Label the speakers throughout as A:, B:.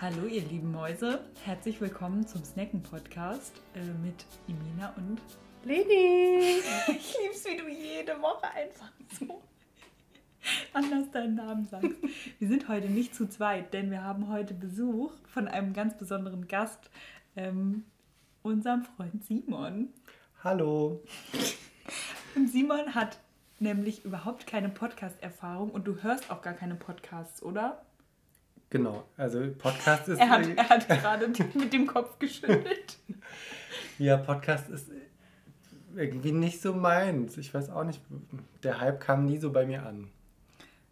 A: Hallo ihr lieben Mäuse, herzlich willkommen zum Snacken Podcast äh, mit Imina und
B: Leni!
A: ich lieb's, wie du jede Woche einfach so anders deinen Namen sagst. Wir sind heute nicht zu zweit, denn wir haben heute Besuch von einem ganz besonderen Gast, ähm, unserem Freund Simon.
B: Hallo!
A: Und Simon hat nämlich überhaupt keine Podcast-Erfahrung und du hörst auch gar keine Podcasts, oder?
B: Genau, also Podcast ist.
A: Er hat, er hat gerade mit dem Kopf geschüttelt.
B: ja, Podcast ist irgendwie nicht so meins. Ich weiß auch nicht, der Hype kam nie so bei mir an.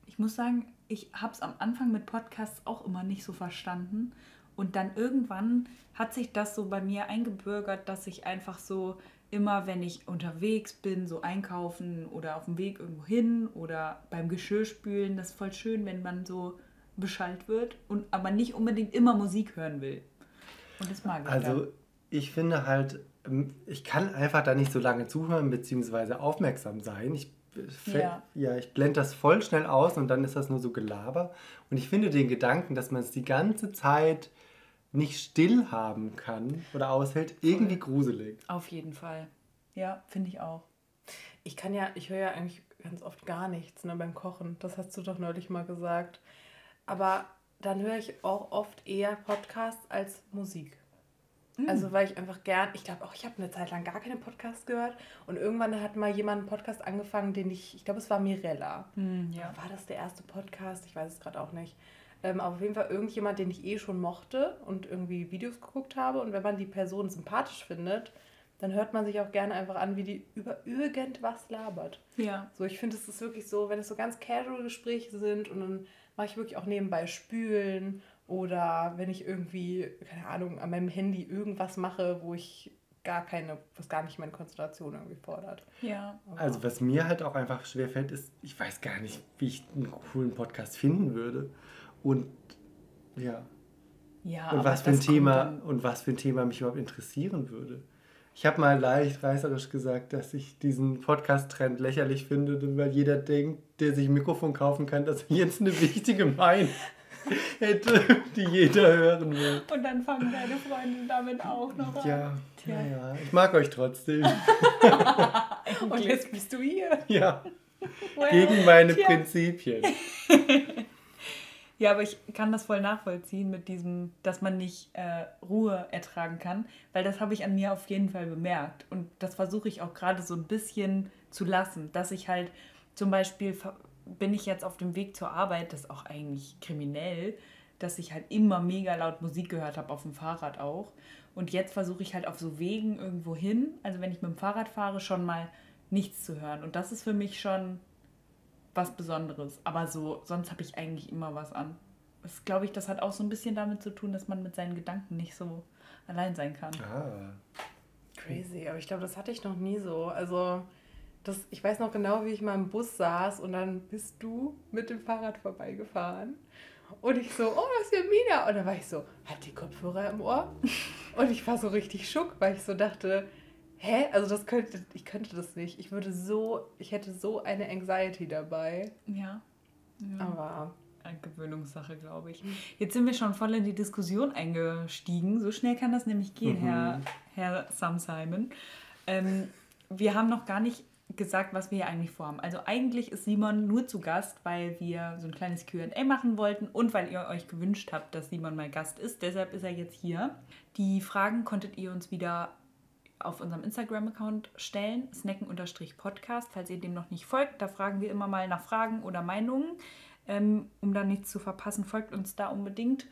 A: Ich muss sagen, ich habe es am Anfang mit Podcasts auch immer nicht so verstanden. Und dann irgendwann hat sich das so bei mir eingebürgert, dass ich einfach so immer, wenn ich unterwegs bin, so einkaufen oder auf dem Weg irgendwo hin oder beim Geschirrspülen, das ist voll schön, wenn man so beschallt wird und aber nicht unbedingt immer Musik hören will. Und das mag ich.
B: Also
A: dann.
B: ich finde halt, ähm, ich kann einfach da nicht so lange zuhören bzw. aufmerksam sein. Ich,
A: Ja.
B: ja. ich blende das voll schnell aus und dann ist das nur so Gelaber. Und ich finde den Gedanken, dass man es die ganze Zeit nicht still haben kann oder aushält, irgendwie gruselig.
A: Auf jeden Fall. Ja, finde ich auch.
C: Ich kann ja, ich höre ja eigentlich ganz oft gar nichts ne, beim Kochen. Das hast du doch neulich mal gesagt. Aber dann höre ich auch oft eher Podcasts als Musik. Also weil ich einfach gern, ich glaube auch, ich habe eine Zeit lang gar keine Podcasts gehört und irgendwann hat mal jemand einen Podcast angefangen, den ich, ich glaube es war Mirella.
A: Hm, ja.
C: War das der erste Podcast? Ich weiß es gerade auch nicht. Ähm, aber auf jeden Fall irgendjemand, den ich eh schon mochte und irgendwie Videos geguckt habe. Und wenn man die Person sympathisch findet, dann hört man sich auch gerne einfach an, wie die über irgendwas labert.
A: Ja.
C: So, ich finde, es ist wirklich so, wenn es so ganz casual Gespräche sind und dann mache ich wirklich auch nebenbei Spülen oder wenn ich irgendwie, keine Ahnung, an meinem Handy irgendwas mache, wo ich gar keine, was gar nicht meine Konzentration irgendwie fordert.
A: Ja.
C: Aber-
B: Also was mir halt auch einfach schwerfällt, ist, ich weiß gar nicht, wie ich einen coolen Podcast finden würde. Und ja,
A: Ja,
B: und was für ein Thema und was für ein Thema mich überhaupt interessieren würde. Ich habe mal leicht reißerisch gesagt, dass ich diesen Podcast-Trend lächerlich finde, weil jeder denkt, der sich ein Mikrofon kaufen kann, dass er jetzt eine wichtige Meinung hätte, die jeder hören will.
A: Und dann fangen deine Freunde damit auch noch an.
B: Ja,
A: Tja.
B: ja, ja. Ich mag euch trotzdem.
C: Und jetzt bist du hier.
B: Ja,
A: Well,
B: gegen meine
A: tja.
B: Prinzipien.
A: Ja, aber ich kann das voll nachvollziehen mit diesem, dass man nicht äh, Ruhe ertragen kann, weil das habe ich an mir auf jeden Fall bemerkt. Und das versuche ich auch gerade so ein bisschen zu lassen, dass ich halt zum Beispiel bin ich jetzt auf dem Weg zur Arbeit, das ist auch eigentlich kriminell, dass ich halt immer mega laut Musik gehört habe, auf dem Fahrrad auch. Und jetzt versuche ich halt auf so Wegen irgendwo hin, also wenn ich mit dem Fahrrad fahre, schon mal nichts zu hören. Und das ist für mich schon was Besonderes. Aber so, sonst habe ich eigentlich immer was an. Das glaube ich, das hat auch so ein bisschen damit zu tun, dass man mit seinen Gedanken nicht so allein sein kann.
B: Ah,
C: Crazy, aber ich glaube, das hatte ich noch nie so. Also, das, ich weiß noch genau, wie ich mal im Bus saß und dann bist du mit dem Fahrrad vorbeigefahren. Und ich so, oh, das ist ja Mina. Und dann war ich so, hat die Kopfhörer im Ohr? Und ich war so richtig schock, weil ich so dachte, hä? Also das könnte, ich könnte das nicht. Ich würde so, ich hätte so eine Anxiety dabei.
A: Ja. ja.
C: Aber
A: Eine Gewöhnungssache, glaube ich. Jetzt sind wir schon voll in die Diskussion eingestiegen. So schnell kann das nämlich gehen,
B: Mhm.
A: Herr, Herr Sam Simon. Ähm, wir haben noch gar nicht gesagt, was wir hier eigentlich vorhaben. Also eigentlich ist Simon nur zu Gast, weil wir so ein kleines Q&A machen wollten und weil ihr euch gewünscht habt, dass Simon mal Gast ist. Deshalb ist er jetzt hier. Die Fragen konntet ihr uns wieder auf unserem Instagram-Account stellen, snacken-podcast, falls ihr dem noch nicht folgt. Da fragen wir immer mal nach Fragen oder Meinungen. Ähm, um da nichts zu verpassen, folgt uns da unbedingt.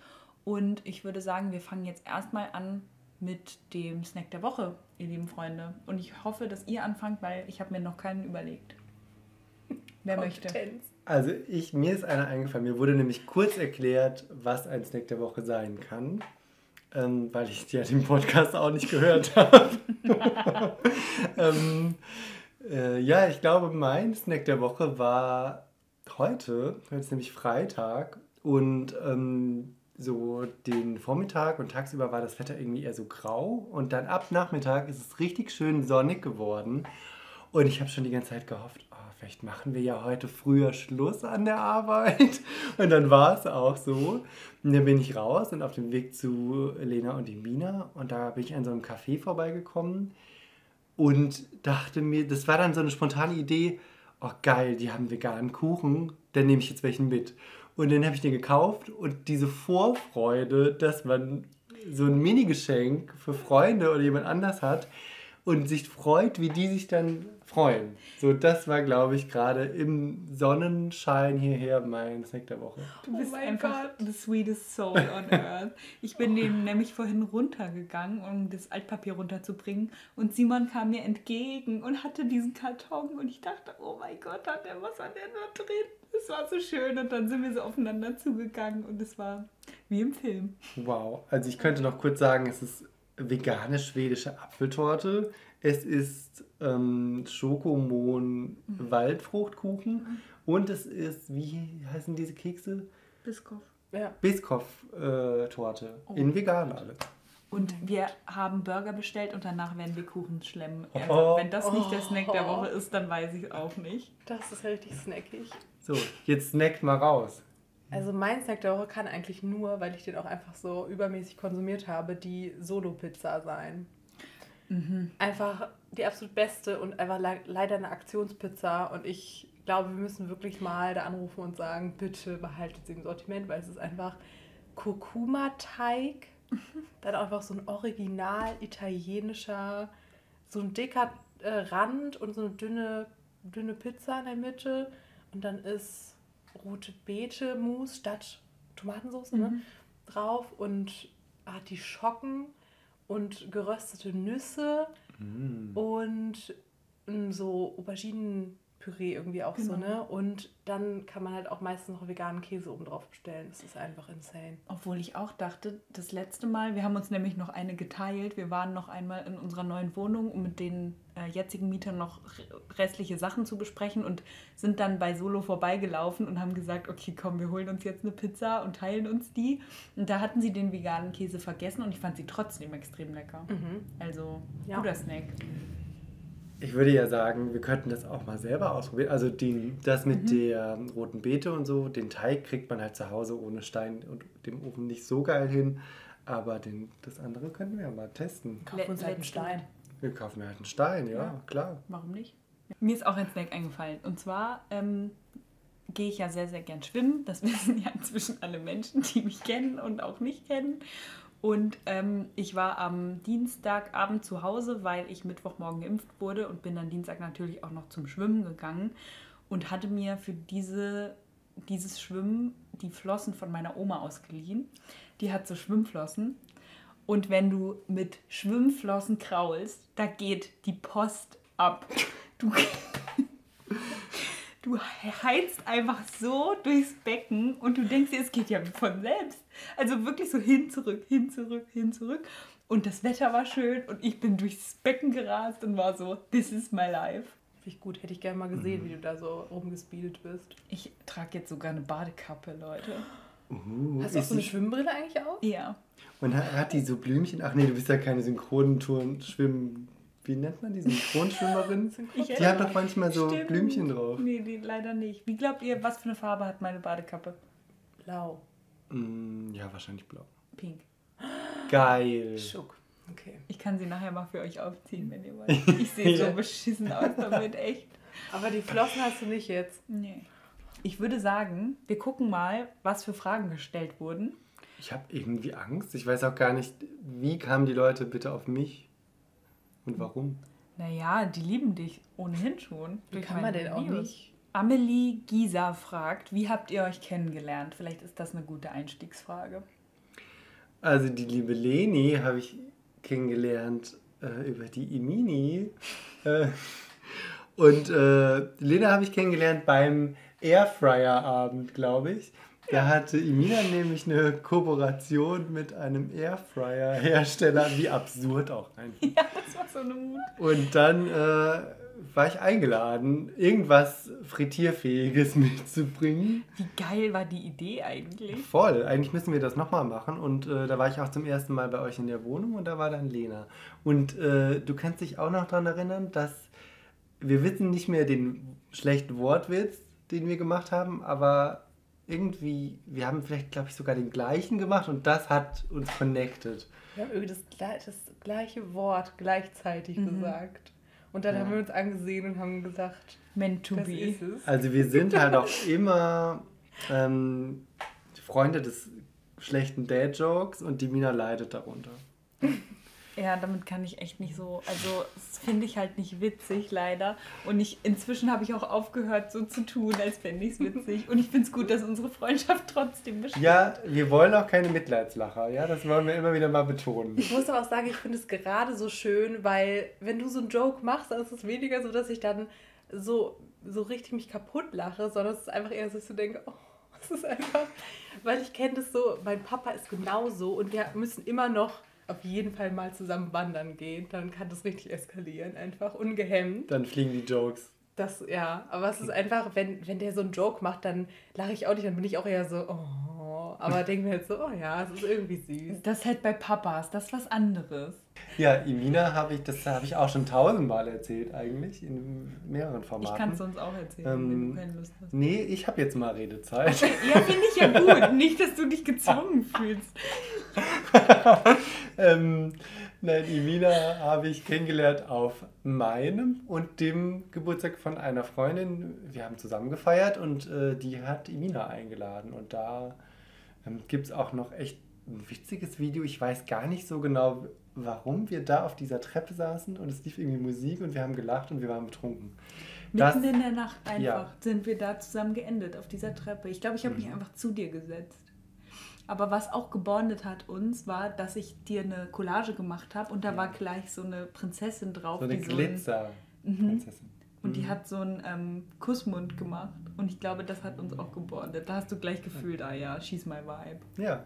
A: Und ich würde sagen, wir fangen jetzt erstmal an mit dem Snack der Woche, ihr lieben Freunde. Und ich hoffe, dass ihr anfangt, weil ich habe mir noch keinen überlegt. Wer möchte?
B: Also ich, mir ist einer eingefallen. Mir wurde nämlich kurz erklärt, was ein Snack der Woche sein kann. Ähm, weil ich ja den Podcast auch nicht gehört habe. ähm, äh, ja, ich glaube, mein Snack der Woche war heute. Heute ist nämlich Freitag. Und ähm, so den Vormittag und tagsüber war das Wetter irgendwie eher so grau. Und dann ab Nachmittag ist es richtig schön sonnig geworden. Und ich habe schon die ganze Zeit gehofft, vielleicht machen wir ja heute früher Schluss an der Arbeit. Und dann war es auch so. Und dann bin ich raus und auf dem Weg zu Lena und Emina. Und da bin ich an so einem Café vorbeigekommen und dachte mir, das war dann so eine spontane Idee, oh geil, die haben veganen Kuchen, dann nehme ich jetzt welchen mit. Und dann habe ich den gekauft und diese Vorfreude, dass man so ein Mini-Geschenk für Freunde oder jemand anders hat und sich freut, wie die sich dann freuen. So, das war, glaube ich, gerade im Sonnenschein hierher mein Snack der Woche.
A: Du
C: Oh
A: bist
C: mein
A: einfach
C: Gott.
A: the sweetest soul on earth. Ich bin dem nämlich vorhin runtergegangen, um das Altpapier runterzubringen. Und Simon kam mir entgegen und hatte diesen Karton. Und ich dachte, oh mein Gott, hat der was an der da drin? Es war so schön. Und dann sind wir so aufeinander zugegangen. Und es war wie im Film.
B: Wow. Also ich könnte noch kurz sagen, es ist vegane schwedische Apfeltorte. Es ist ähm, Schokomohn Waldfruchtkuchen. Und es ist, wie heißen diese Kekse?
A: Biskoff.
C: Ja.
B: Biskoff-Torte. In vegan alle.
A: Und wir haben Burger bestellt und danach werden wir Kuchen schlemmen.
B: Oh.
A: Also, wenn das nicht der Snack der
C: Oh.
A: Woche ist, dann weiß ich es auch nicht.
C: Das ist richtig snackig.
B: So, jetzt snackt mal raus.
C: Also mein Snack der Woche kann eigentlich nur, weil ich den auch einfach so übermäßig konsumiert habe, die Solo-Pizza sein. Einfach die absolut beste und einfach le leider eine Aktionspizza. Und ich glaube, wir müssen wirklich mal da anrufen und sagen, bitte behaltet sie im Sortiment, weil es ist einfach Kurkuma-Teig. Dann einfach so ein original italienischer, so ein dicker äh, Rand und so eine dünne, dünne Pizza in der Mitte. Und dann ist rote Beete Mousse statt Tomatensauce ne, drauf und hat die Schocken und geröstete Nüsse und mm, so Auberginenpüree irgendwie auch so,
A: Genau.
C: ne? Und dann kann man halt auch meistens noch veganen Käse oben drauf bestellen. Das ist einfach insane.
A: Obwohl ich auch dachte, das letzte Mal, wir haben uns nämlich noch eine geteilt. Wir waren noch einmal in unserer neuen Wohnung, um mit den äh, jetzigen Mietern noch restliche Sachen zu besprechen und sind dann bei Solo vorbeigelaufen und haben gesagt, okay, komm, wir holen uns jetzt eine Pizza und teilen uns die. Und da hatten sie den veganen Käse vergessen und ich fand sie trotzdem extrem lecker. Also,
C: Ja.
A: guter Snack.
B: Ich würde ja sagen, wir könnten das auch mal selber ausprobieren. Also den, das mit der roten Beete und so, den Teig kriegt man halt zu Hause ohne Stein und dem Ofen nicht so geil hin. Aber den, das andere könnten wir ja mal testen.
C: Kaufen uns halt einen Stein.
B: Wir kaufen ja halt einen Stein, ja,
A: Ja.
B: klar.
A: Warum nicht? Mir ist auch ein Snack eingefallen. Und zwar ähm, gehe ich ja sehr, sehr gern schwimmen. Das wissen ja inzwischen alle Menschen, die mich kennen und auch nicht kennen. Und ähm, ich war am Dienstagabend zu Hause, weil ich Mittwochmorgen geimpft wurde und bin dann Dienstag natürlich auch noch zum Schwimmen gegangen und hatte mir für diese, dieses Schwimmen die Flossen von meiner Oma ausgeliehen. Die hat so Schwimmflossen. Und wenn du mit Schwimmflossen kraulst, da geht die Post ab. Du, du heizt einfach so durchs Becken und du denkst dir, es geht ja von selbst. Also wirklich so hin, zurück, hin, zurück, hin, zurück. Und das Wetter war schön und ich bin durchs Becken gerast und war so, this is my life.
C: Finde ich gut. Hätte ich gerne mal gesehen, wie du da so rumgespeedet bist.
A: Ich trage jetzt sogar eine Badekappe, Leute.
B: Uh,
C: Hast du auch so eine Schwimmbrille eigentlich auch?
A: Ja.
B: Und hat, die so Blümchen? Ach nee, du bist ja keine Synchronturn schwimmen. Wie nennt man die Synchronschwimmerin?
A: Ich
B: Die hat doch manchmal so
A: Stimmt.
B: Blümchen drauf.
A: Nee, die, leider nicht. Wie glaubt ihr, was für eine Farbe hat meine Badekappe?
C: Blau.
B: Mm, ja, wahrscheinlich blau.
A: Pink.
B: Geil.
C: Schuck. Okay.
A: Ich kann sie nachher mal für euch aufziehen, wenn ihr wollt. Ich sehe
B: Ja.
A: so beschissen aus damit, echt.
C: Aber die Flossen hast du nicht jetzt.
A: Nee. Ich würde sagen, wir gucken mal, was für Fragen gestellt wurden.
B: Ich habe irgendwie Angst. Ich weiß auch gar nicht, wie kamen die Leute bitte auf mich und warum.
A: Naja, die lieben dich ohnehin schon.
C: Wie
A: durch
C: kann man
A: meine
C: denn auch
A: Videos.
C: nicht?
A: Amelie Gisa fragt, wie habt ihr euch kennengelernt? Vielleicht ist das eine gute Einstiegsfrage.
B: Also die liebe Leni habe ich kennengelernt äh, über die Imini. Äh, und äh, Lena habe ich kennengelernt beim Airfryer-Abend, glaube ich. Da hatte Imina nämlich eine Kooperation mit einem Airfryer-Hersteller. Wie absurd auch einfach.
A: Ja, das war so eine Mut.
B: Und dann äh, war ich eingeladen, irgendwas Frittierfähiges mitzubringen.
A: Wie geil war die Idee eigentlich?
B: Voll, eigentlich müssen wir das nochmal machen. Und äh, da war ich auch zum ersten Mal bei euch in der Wohnung und da war dann Lena. Und äh, du kannst dich auch noch daran erinnern, dass wir wissen nicht mehr den schlechten Wortwitz, den wir gemacht haben, aber irgendwie, wir haben vielleicht, glaube ich, sogar den gleichen gemacht und das hat uns connected.
C: Wir haben irgendwie das, das gleiche Wort gleichzeitig gesagt. Und dann
B: Ja.
C: haben wir uns angesehen und haben gesagt,
A: Meant to
C: das
A: be.
C: ist es.
B: Also wir sind halt auch immer ähm, Freunde des schlechten Dad-Jokes und die Mina leidet darunter.
A: Ja, damit kann ich echt nicht so. Also, das finde ich halt nicht witzig, leider. Und ich, inzwischen habe ich auch aufgehört, so zu tun, als fände ich es witzig. Und ich finde es gut, dass unsere Freundschaft trotzdem besteht.
B: Ja, wir wollen auch keine Mitleidslacher, ja, das wollen wir immer wieder mal betonen.
C: Ich muss aber auch sagen, ich finde es gerade so schön, weil wenn du so einen Joke machst, dann ist es weniger so, dass ich dann so, so richtig mich kaputt lache, sondern es ist einfach eher so, dass ich denke, oh, es ist einfach, weil ich kenne das so, mein Papa ist genauso und wir müssen immer noch auf jeden Fall mal zusammen wandern gehen, dann kann das richtig eskalieren, einfach ungehemmt.
B: Dann fliegen die Jokes.
C: Das, ja, aber es ist einfach, wenn, wenn der so einen Joke macht, dann lache ich auch nicht, dann bin ich auch eher so, oh, aber denke mir halt so, oh ja, es ist irgendwie süß.
A: Das ist halt bei Papas, das ist was anderes.
B: Ja, Imina habe ich, das habe ich auch schon tausendmal erzählt eigentlich, in mehreren
A: Ich
B: Formaten.
A: kann es sonst auch erzählen,
B: Ähm,
A: wenn du keine Lust hast.
B: Nee, ich habe jetzt mal Redezeit.
A: Ja, finde ich ja gut. Nicht, dass du dich gezwungen fühlst.
B: ähm, nein, Imina habe ich kennengelernt auf meinem und dem Geburtstag von einer Freundin. Wir haben zusammen gefeiert und äh, die hat Imina eingeladen. Und da ähm, gibt es auch noch echt ein witziges Video. Ich weiß gar nicht so genau, warum wir da auf dieser Treppe saßen und es lief irgendwie Musik und wir haben gelacht und wir waren betrunken. Das-
A: Mitten in der Nacht einfach
B: Ja.
A: sind wir da zusammen geendet auf dieser Treppe. Ich glaube, ich habe
B: Mhm.
A: mich einfach zu dir gesetzt. Aber was auch gebondet hat uns, war, dass ich dir eine Collage gemacht habe und da war gleich so eine Prinzessin drauf.
B: So eine
A: die so und die hat so einen ähm, Kussmund gemacht. Und ich glaube, das hat uns auch gebondet. Da hast du gleich gefühlt, ah ja, she's my vibe.
B: Ja.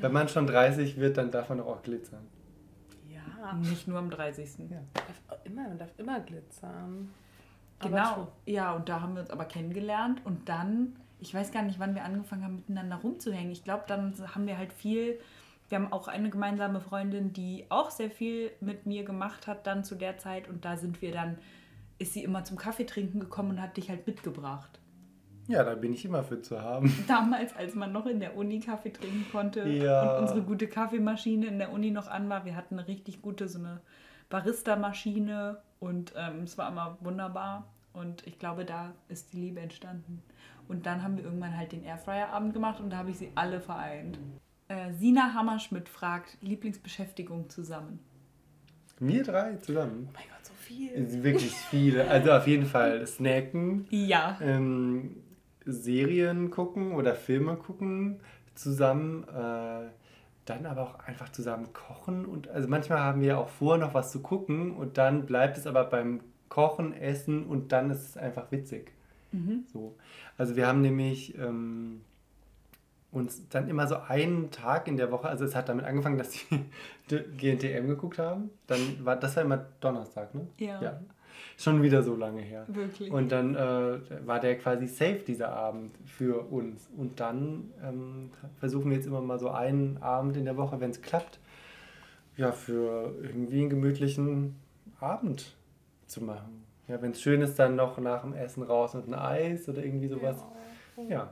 B: Wenn man schon 30 wird, dann darf man doch auch glitzern.
C: Ja,
A: Nicht nur am 30.
B: Ja.
C: darf immer, man darf immer glitzern. Aber
A: Genau. Ja, und da haben wir uns aber kennengelernt und dann, ich weiß gar nicht, wann wir angefangen haben, miteinander rumzuhängen. Ich glaube, dann haben wir halt viel. Wir haben auch eine gemeinsame Freundin, die auch sehr viel mit mir gemacht hat dann zu der Zeit und da sind wir dann, ist sie immer zum Kaffee trinken gekommen und hat dich halt mitgebracht.
B: Ja, da bin ich immer für zu haben.
A: Damals, als man noch in der Uni Kaffee trinken konnte
B: Ja.
A: und unsere gute Kaffeemaschine in der Uni noch an war. Wir hatten eine richtig gute, so eine Barista-Maschine und ähm, es war immer wunderbar. Und ich glaube, da ist die Liebe entstanden. Und dann haben wir irgendwann halt den Airfryer-Abend gemacht und da habe ich sie alle vereint. Äh, Sina Hammerschmidt fragt, Lieblingsbeschäftigung zusammen.
B: Wir drei zusammen.
C: Oh mein Gott, viel.
B: Wirklich viele. Also auf jeden Fall snacken,
A: Ja.
B: ähm, Serien gucken oder Filme gucken zusammen. Äh, dann aber auch einfach zusammen kochen. Und also manchmal haben wir auch vor, noch was zu gucken und dann bleibt es aber beim Kochen, Essen und dann ist es einfach witzig.
A: Mhm.
B: So. Also wir haben nämlich ähm, uns dann immer so einen Tag in der Woche, also es hat damit angefangen, dass die GNTM geguckt haben. Dann war das war immer Donnerstag, ne?
A: Ja.
B: Schon wieder so lange her.
A: Wirklich.
B: Und dann äh, war der quasi safe dieser Abend für uns. Und dann ähm, versuchen wir jetzt immer mal so einen Abend in der Woche, wenn es klappt, ja, für irgendwie einen gemütlichen Abend zu machen. Ja, wenn es schön ist, dann noch nach dem Essen raus und ein Eis oder irgendwie sowas. Ja.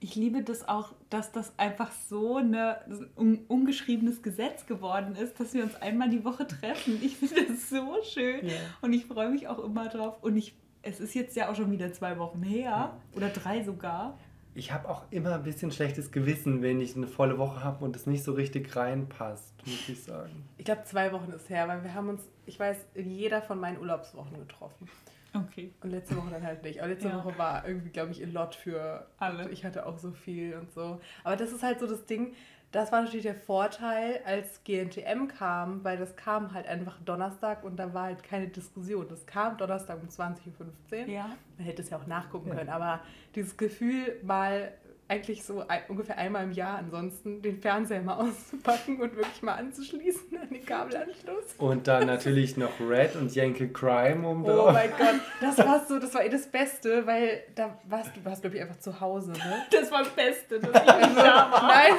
A: Ich liebe das auch, dass das einfach so eine, ein un, ungeschriebenes Gesetz geworden ist, dass wir uns einmal die Woche treffen. Ich finde das so schön
B: Ja.
A: und ich freue mich auch immer drauf. Und ich, es ist jetzt ja auch schon wieder zwei Wochen her oder drei sogar.
B: Ich habe auch immer ein bisschen schlechtes Gewissen, wenn ich eine volle Woche habe und es nicht so richtig reinpasst, muss ich sagen.
C: Ich glaube, zwei Wochen ist her, weil wir haben uns, ich weiß, in jeder von meinen Urlaubswochen getroffen.
A: Okay.
C: Und letzte Woche dann halt nicht. Aber letzte
A: Ja.
C: Woche war irgendwie, glaube ich, a lot für
A: Alle.
C: Ich hatte auch so viel und so. Aber das ist halt so das Ding, das war natürlich der Vorteil, als GNTM kam, weil das kam halt einfach Donnerstag und da war halt keine Diskussion. Das kam Donnerstag um 20.15 Uhr.
A: Ja.
C: Man hätte es ja auch nachgucken
B: Ja.
C: können, aber dieses Gefühl, mal eigentlich so ein, ungefähr einmal im Jahr ansonsten den Fernseher mal auszupacken und wirklich mal anzuschließen an den Kabelanschluss.
B: Und dann natürlich noch Red und Yankee Crime um
C: Oh
B: drauf.
C: mein Gott, das war so, das war eh das Beste, weil da warst du warst, glaube ich, einfach zu Hause, ne?
A: Das war das Beste, dass ich da war.
C: Nein,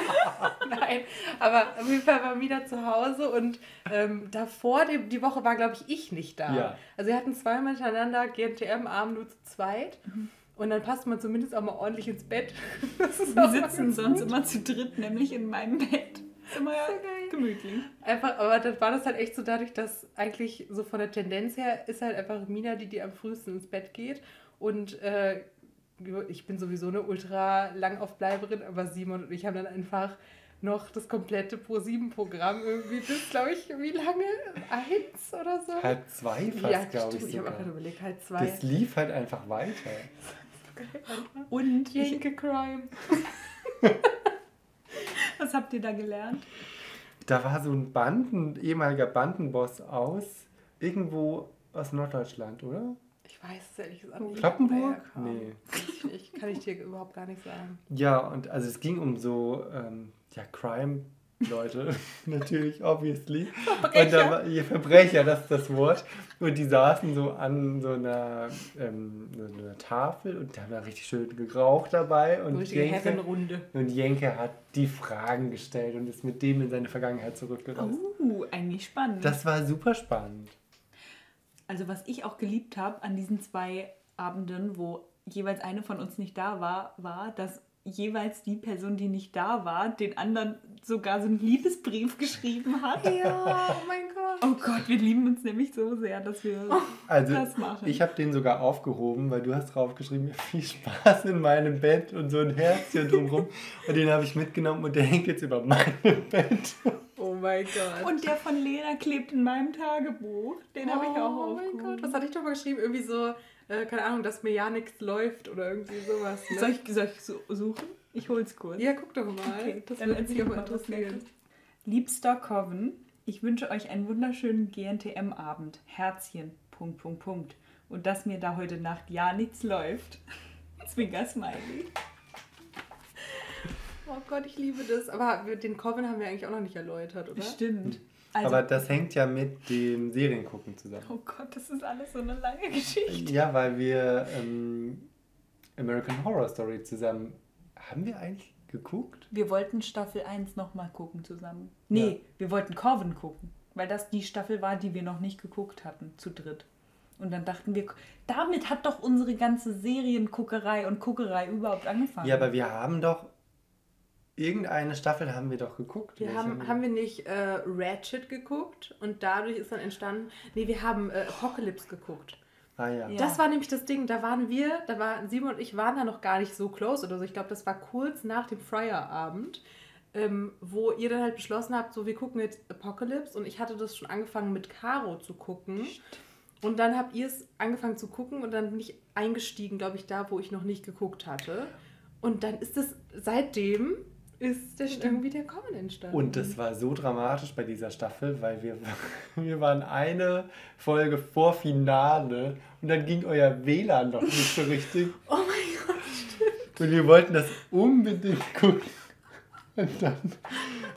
C: nein, aber auf jeden Fall war Mina zu Hause und ähm, davor, die, die Woche war, glaube ich, ich nicht da.
B: Ja.
C: Also wir hatten zweimal hintereinander GNTM-Abend nur zu zweit und dann passt man zumindest auch mal ordentlich ins Bett.
A: Wir sitzen sonst
C: gut.
A: immer zu dritt, nämlich in meinem Bett. Ist immer ja
C: So geil.
A: gemütlich.
C: Einfach, aber dann war das halt echt so dadurch, dass eigentlich so von der Tendenz her ist halt einfach Mina die, die am frühesten ins Bett geht. Und äh, ich bin sowieso eine ultra Langaufbleiberin, aber Simon und ich haben dann einfach noch das komplette Pro-7-Programm irgendwie bis, glaube ich, wie lange? Eins oder so?
B: Halb zwei fast,
C: ja,
B: glaube ich
C: ich habe auch
B: sogar.
C: gerade überlegt, halt zwei.
B: Das lief halt einfach weiter.
A: Und
C: Jenke Crime.
A: was habt ihr da gelernt?
B: Da war so ein Banden, ehemaliger Bandenboss aus irgendwo aus Norddeutschland, oder?
C: Ich weiß es ehrlich gesagt nicht. Kam.
B: Nee.
C: Weiß ich nicht. Kann ich dir überhaupt gar nicht sagen.
B: Ja, und also es ging um so ähm, ja, Crime. Leute, natürlich, obviously. Und da war, ja, Verbrecher, das ist das Wort. Und die saßen so an so einer, ähm, so einer Tafel und haben da richtig schön geraucht dabei. Und
C: richtige
B: Jenke,
C: Herrenrunde.
B: und Jenke hat die Fragen gestellt und ist mit dem in seine Vergangenheit zurückgereist.
A: Uh, eigentlich spannend.
B: Das war super spannend.
A: Also was ich auch geliebt habe an diesen zwei Abenden, wo jeweils eine von uns nicht da war, war, dass jeweils die Person, die nicht da war, den anderen sogar so einen Liebesbrief geschrieben hat.
C: Ja, oh mein Gott.
A: Oh Gott, wir lieben uns nämlich so sehr, dass wir
B: Also
A: das machen.
B: ich habe den sogar aufgehoben, weil du hast draufgeschrieben, viel Spaß in meinem Bett und so ein Herzchen drumrum. und den habe ich mitgenommen und der hängt jetzt über meinem Bett.
C: Oh mein Gott.
A: Und der von Lena klebt in meinem Tagebuch. Den habe ich auch
C: Oh mein
A: aufgehoben.
C: Gott, was hatte ich doch mal geschrieben? Irgendwie so, äh, keine Ahnung, dass mir ja nichts läuft oder irgendwie sowas. Ne?
A: Soll ich, soll ich so suchen? Ich hol's kurz.
C: Ja, guck doch mal.
A: Okay,
C: das
A: dann erzähl mal
C: interessieren.
A: Liebster Coven, ich wünsche euch einen wunderschönen GNTM-Abend. Herzchen, Punkt, Punkt, Punkt. Und dass mir da heute Nacht ja nichts läuft. Zwinker Smiley.
C: Oh Gott, ich liebe das. Aber den Coven haben wir eigentlich auch noch nicht erläutert, oder?
A: Stimmt. Also,
B: Aber das hängt ja mit dem Seriengucken zusammen.
A: oh Gott, das ist alles so eine lange Geschichte.
B: Ja, weil wir ähm, American Horror Story zusammen. Haben wir eigentlich geguckt?
A: Wir wollten Staffel 1 nochmal gucken zusammen. Nee, wir wollten Coven gucken. Weil das die Staffel war, die wir noch nicht geguckt hatten, zu dritt. Und dann dachten wir, damit hat doch unsere ganze Serienguckerei und Guckerei überhaupt angefangen.
B: Ja, aber wir haben doch. Irgendeine Staffel haben wir doch geguckt.
C: Wir haben, haben wir nicht äh, Ratchet geguckt und dadurch ist dann entstanden. Nee, wir haben äh, Apocalypse geguckt.
B: Ah ja.
A: Ja.
C: Das war nämlich das Ding, da waren wir, da war Simon und ich waren da noch gar nicht so close oder so. Ich glaube, das war kurz nach dem Fryer-Abend, ähm, wo ihr dann halt beschlossen habt, so wir gucken jetzt Apocalypse und ich hatte das schon angefangen mit Caro zu gucken. Und dann habt ihr es angefangen zu gucken und dann bin ich eingestiegen, glaube ich, da, wo ich noch nicht geguckt hatte. Und dann ist es, seitdem ist dann irgendwie der Common entstanden.
B: Und das war so dramatisch bei dieser Staffel, weil wir, wir waren eine Folge vor Finale und dann ging euer WLAN noch nicht so richtig.
C: Oh mein Gott, stimmt.
B: Und wir wollten das unbedingt gucken. Und dann,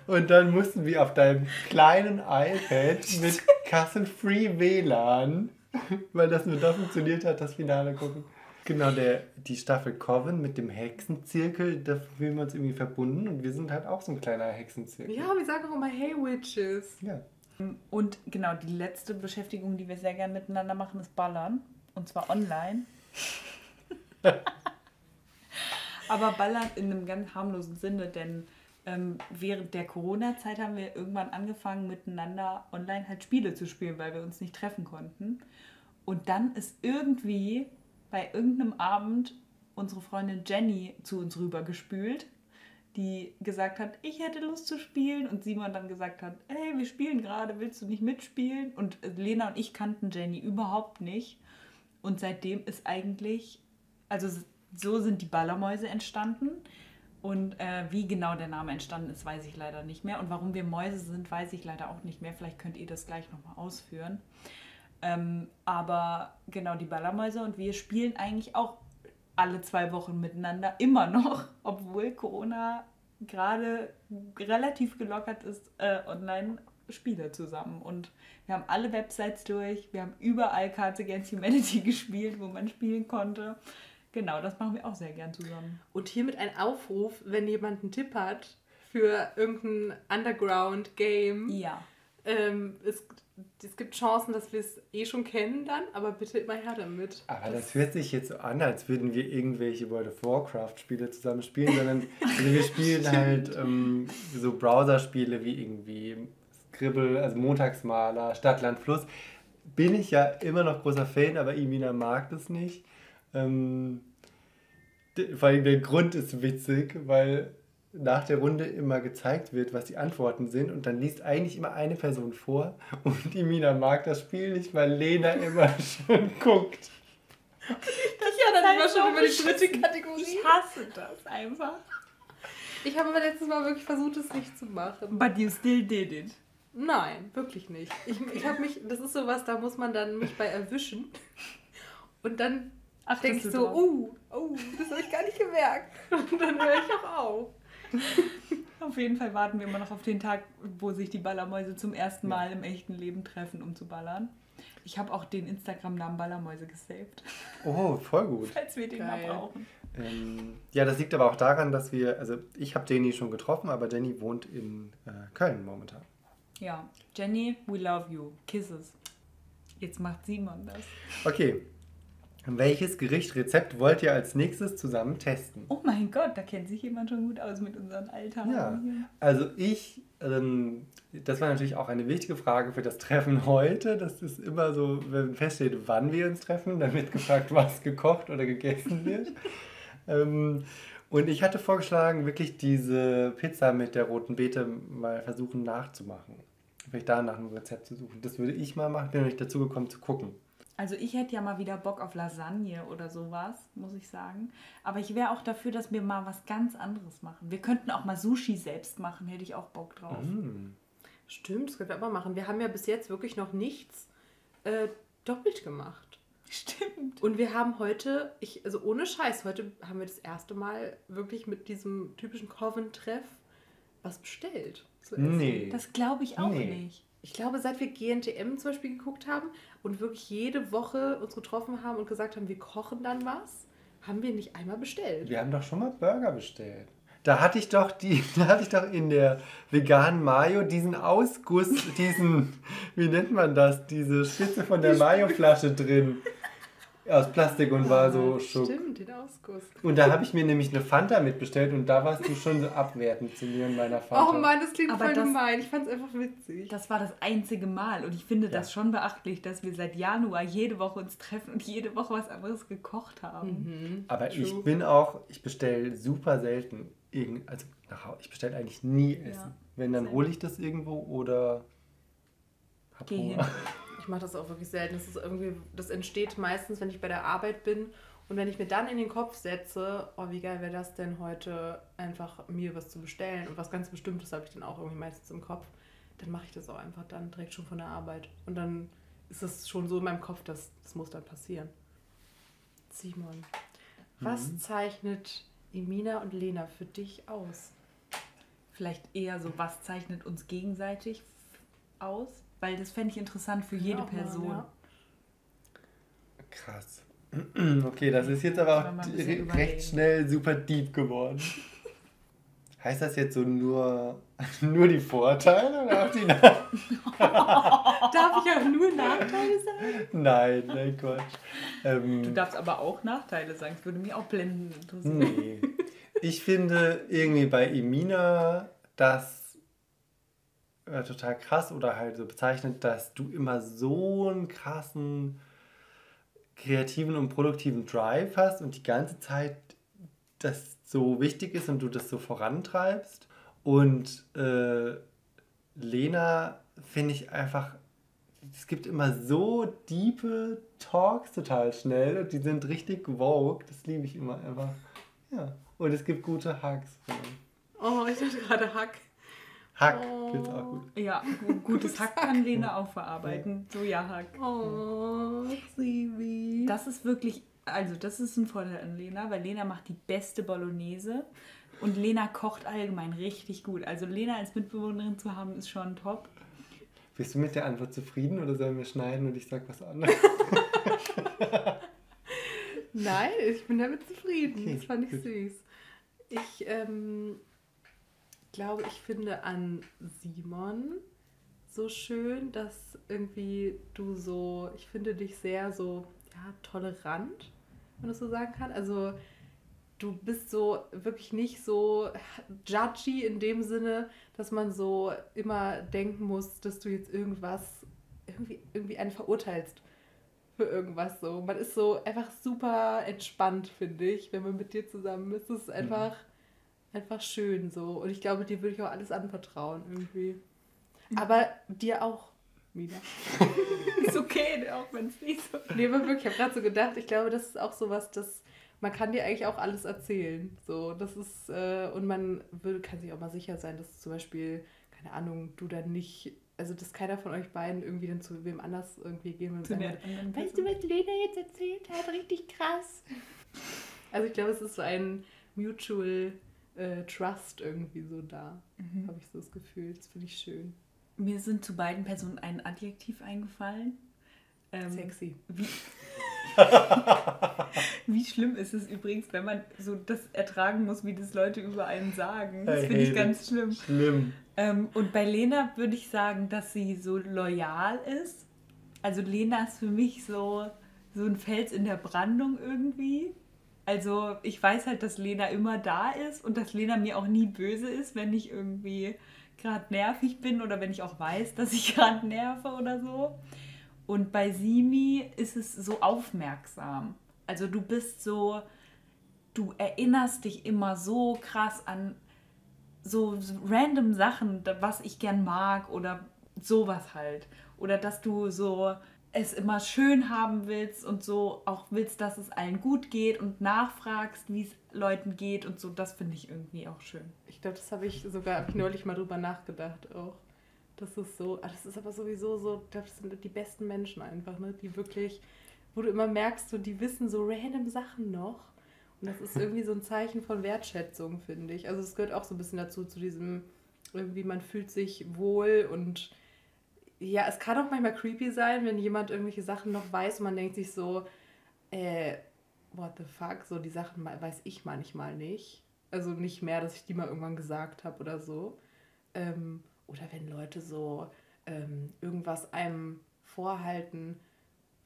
B: und dann mussten wir auf deinem kleinen iPad mit Kassenfree WLAN, weil das nur da funktioniert hat, das Finale gucken. Genau, der, die Staffel Coven mit dem Hexenzirkel, da fühlen wir uns irgendwie verbunden und wir sind halt auch so ein kleiner Hexenzirkel.
C: Ja, wir sagen auch immer Hey Witches.
B: ja.
A: Und genau, die letzte Beschäftigung, die wir sehr gern miteinander machen, ist Ballern. Und zwar online. Aber Ballern in einem ganz harmlosen Sinne, denn ähm, während der Corona-Zeit haben wir irgendwann angefangen, miteinander online halt Spiele zu spielen, weil wir uns nicht treffen konnten. Und dann ist irgendwie bei irgendeinem Abend unsere Freundin Jenny zu uns rübergespült, die gesagt hat, ich hätte Lust zu spielen und Simon dann gesagt hat, hey, wir spielen gerade, willst du nicht mitspielen? Und Lena und ich kannten Jenny überhaupt nicht. Und seitdem ist eigentlich, also so sind die Ballermäuse entstanden. Und äh, wie genau der Name entstanden ist, weiß ich leider nicht mehr. Und warum wir Mäuse sind, weiß ich leider auch nicht mehr. Vielleicht könnt ihr das gleich nochmal ausführen. Ähm, aber genau, die Ballermäuse und wir spielen eigentlich auch alle zwei Wochen miteinander, immer noch, obwohl Corona gerade relativ gelockert ist, äh, online Spiele zusammen. Und wir haben alle Websites durch, wir haben überall Cards Against Humanity gespielt, wo man spielen konnte. Genau, das machen wir auch sehr gern zusammen.
C: Und hiermit ein Aufruf, wenn jemand einen Tipp hat für irgendein Underground-Game.
A: Ja.
C: Ähm, es, es gibt Chancen, dass wir es eh schon kennen dann, aber bitte immer her damit.
B: Aber das hört sich jetzt so an, als würden wir irgendwelche World of Warcraft-Spiele zusammen spielen, sondern also wir spielen halt ähm, so Browser-Spiele wie irgendwie Scribble, also Montagsmaler, Stadtland Fluss. Bin ich ja immer noch großer Fan, aber Imina mag das nicht. Ähm, vor allem der Grund ist witzig, weil nach der Runde immer gezeigt wird, was die Antworten sind und dann liest eigentlich immer eine Person vor und die Mina mag das Spiel nicht, weil Lena immer schon guckt.
C: ja, dann sind wir schon über die dritte Kategorie.
A: Ich hasse das einfach.
C: Ich habe aber letztes Mal wirklich versucht, es nicht zu machen.
A: But you still did it.
C: Nein, wirklich nicht. Ich, ich habe mich, das ist sowas, da muss man dann mich bei erwischen. Und dann denke ich so, uh, oh, das habe ich gar nicht gemerkt. Und dann höre ich auch auf.
A: Auf jeden Fall warten wir immer noch auf den Tag, wo sich die Ballermäuse zum ersten Mal im echten Leben treffen, um zu ballern. Ich habe auch den Instagram-Namen Ballermäuse gesaved,
B: Oh, voll gut.
A: falls wir den
C: Geil.
A: mal brauchen.
B: Ähm, ja, das liegt aber auch daran, dass wir, also ich habe Jenny schon getroffen, aber Jenny wohnt in äh, Köln momentan.
A: Ja, Jenny, we love you. Kisses. Jetzt macht Simon das.
B: Okay. Welches Gericht, Rezept wollt ihr als nächstes zusammen testen?
A: Oh mein Gott, da kennt sich jemand schon gut aus mit unseren Alltagen.
B: Ja, also ich, ähm, das war natürlich auch eine wichtige Frage für das Treffen heute. Das ist immer so, wenn feststeht, wann wir uns treffen, dann wird gefragt, was gekocht oder gegessen wird. ähm, und ich hatte vorgeschlagen, wirklich diese Pizza mit der roten Beete mal versuchen nachzumachen. Vielleicht da nach einem Rezept zu suchen. Das würde ich mal machen, bin nicht dazu gekommen zu gucken.
A: Also ich hätte ja mal wieder Bock auf Lasagne oder sowas, muss ich sagen. Aber ich wäre auch dafür, dass wir mal was ganz anderes machen. Wir könnten auch mal Sushi selbst machen, hätte ich auch Bock drauf.
B: Hm.
C: Stimmt, das können wir aber machen. Wir haben ja bis jetzt wirklich noch nichts äh, doppelt gemacht.
A: Stimmt.
C: Und wir haben heute, ich, also ohne Scheiß, heute haben wir das erste Mal wirklich mit diesem typischen Coven-Treff was bestellt. Zu essen.
B: Nee.
A: Das glaube ich auch
B: Nee.
A: nicht.
C: Ich glaube, seit wir GNTM zum Beispiel geguckt haben und wirklich jede Woche uns getroffen haben und gesagt haben, wir kochen dann was, haben wir nicht einmal bestellt.
B: Wir haben doch schon mal Burger bestellt. Da hatte ich doch die, da hatte ich doch in der veganen Mayo diesen Ausguss, diesen, wie nennt man das, diese Spitze von der Mayo-Flasche drin. Aus Plastik und war so schock.
C: Stimmt, den Ausguss.
B: Und da habe ich mir nämlich eine Fanta mitbestellt und da warst du schon so abwertend zu mir und meiner Fanta.
C: Oh Mann, das klingt
A: Aber
C: voll
A: das-
C: gemein. Ich fand es einfach witzig.
A: Das war das einzige Mal. Und ich finde
B: Ja.
A: das schon beachtlich, dass wir seit Januar jede Woche uns treffen und jede Woche was anderes gekocht haben.
C: Mhm.
B: Aber ich
C: True.
B: bin auch, ich bestelle super selten, irgend, also ich bestelle eigentlich nie Essen. Wenn, dann hole ich das irgendwo oder hab
A: Geh
B: Hunger.
A: hin.
C: Ich mache das auch wirklich selten. Das ist irgendwie, das entsteht meistens, wenn ich bei der Arbeit bin und wenn ich mir dann in den Kopf setze, oh wie geil wäre das denn heute einfach mir was zu bestellen und was ganz Bestimmtes habe ich dann auch irgendwie meistens im Kopf, dann mache ich das auch einfach dann direkt schon von der Arbeit und dann ist es schon so in meinem Kopf, dass das muss dann passieren. Simon, was zeichnet Emina und Lena für dich aus?
A: Vielleicht eher so, was zeichnet uns gegenseitig aus? Weil das fände ich interessant für jede
C: mal,
A: Person.
C: ja.
B: Krass. Okay, das ist jetzt aber auch
A: mal überlegen.
B: recht schnell super deep geworden. Heißt das jetzt so nur, nur die Vorteile oder auch die Nachteile?
C: Darf ich auch nur Nachteile sagen?
B: Nein, nein, Quatsch.
A: Du
B: Ähm,
A: darfst aber auch Nachteile sagen. Das würde mich auch blenden interessieren.
B: nee. Ich finde irgendwie bei Emina das äh, total krass oder halt so bezeichnet, dass du immer so einen krassen kreativen und produktiven Drive hast und die ganze Zeit das so wichtig ist und du das so vorantreibst. Und äh, Lena finde ich einfach, es gibt immer so diepe Talks total schnell und die sind richtig woke. Das liebe ich immer einfach. Ja. Und es gibt gute Hugs.
C: Oh, ich dachte gerade Hack.
B: Hack
C: Oh.
B: gibt's auch gut.
A: Ja, gu- gutes Hack kann Lena auch verarbeiten. Sojahack.
C: Oh, Sibi.
A: Das ist wirklich Also, das ist ein Vorteil an Lena, weil Lena macht die beste Bolognese und Lena kocht allgemein richtig gut. Also, Lena als Mitbewohnerin zu haben, ist schon top.
B: Bist du mit der Antwort zufrieden oder sollen wir schneiden und ich sag was anderes?
C: Nein, ich bin damit zufrieden.
B: Okay,
C: das fand ich
B: gut.
C: süß. Ich ähm, glaube, ich finde an Simon so schön, dass irgendwie du so, ich finde dich sehr so ja, tolerant, wenn man das so sagen kann. Also du bist so wirklich nicht so judgy in dem Sinne, dass man so immer denken muss, dass du jetzt irgendwas, irgendwie, irgendwie einen verurteilst für irgendwas so. Man ist so einfach super entspannt, finde ich, wenn man mit dir zusammen ist. Es ist einfach, einfach schön so. Und ich glaube, dir würde ich auch alles anvertrauen irgendwie. Aber dir auch, Mina.
A: Ist okay, auch wenn es nicht so
C: Nee, aber wirklich, ich habe gerade so gedacht, ich glaube, das ist auch sowas, das man kann dir eigentlich auch alles erzählen. So, das ist, äh, und man will, kann sich auch mal sicher sein, dass zum Beispiel, keine Ahnung, du dann nicht, also dass keiner von euch beiden irgendwie dann zu wem anders irgendwie gehen will Weißt du, was Lena jetzt erzählt hat? Richtig krass. Also ich glaube, es ist so ein Mutual äh, Trust irgendwie so da.
A: Mhm.
C: Habe ich so das Gefühl. Das finde ich schön.
A: Mir sind zu beiden Personen ein Adjektiv eingefallen. Ähm,
C: Sexy.
A: Wie, wie schlimm ist es übrigens, wenn man so das ertragen muss, wie das Leute über einen sagen. Das finde ich ganz schlimm.
B: Schlimm.
A: Ähm, und bei Lena würde ich sagen, dass sie so loyal ist. Also Lena ist für mich so, so ein Fels in der Brandung irgendwie. Also ich weiß halt, dass Lena immer da ist und dass Lena mir auch nie böse ist, wenn ich irgendwie gerade nervig bin oder wenn ich auch weiß, dass ich gerade nerve oder so. Und bei Simi ist es so aufmerksam. Also du bist so, du erinnerst dich immer so krass an so random Sachen, was ich gern mag oder sowas halt. Oder dass du so es immer schön haben willst und so auch willst, dass es allen gut geht und nachfragst, wie es Leuten geht und so. Das finde ich irgendwie auch schön.
C: Ich glaube, das habe ich sogar hab ich neulich mal drüber nachgedacht auch. Das ist so, ah, das ist aber sowieso so, das sind die besten Menschen einfach, ne? Die wirklich, wo du immer merkst, so, die wissen so random Sachen noch. Und das ist irgendwie so ein Zeichen von Wertschätzung, finde ich. Also es gehört auch so ein bisschen dazu, zu diesem, irgendwie man fühlt sich wohl und ja, es kann auch manchmal creepy sein, wenn jemand irgendwelche Sachen noch weiß und man denkt sich so, äh, what the fuck, so die Sachen weiß ich manchmal nicht. Also nicht mehr, dass ich die mal irgendwann gesagt habe oder so. Ähm, oder wenn Leute so ähm, irgendwas einem vorhalten,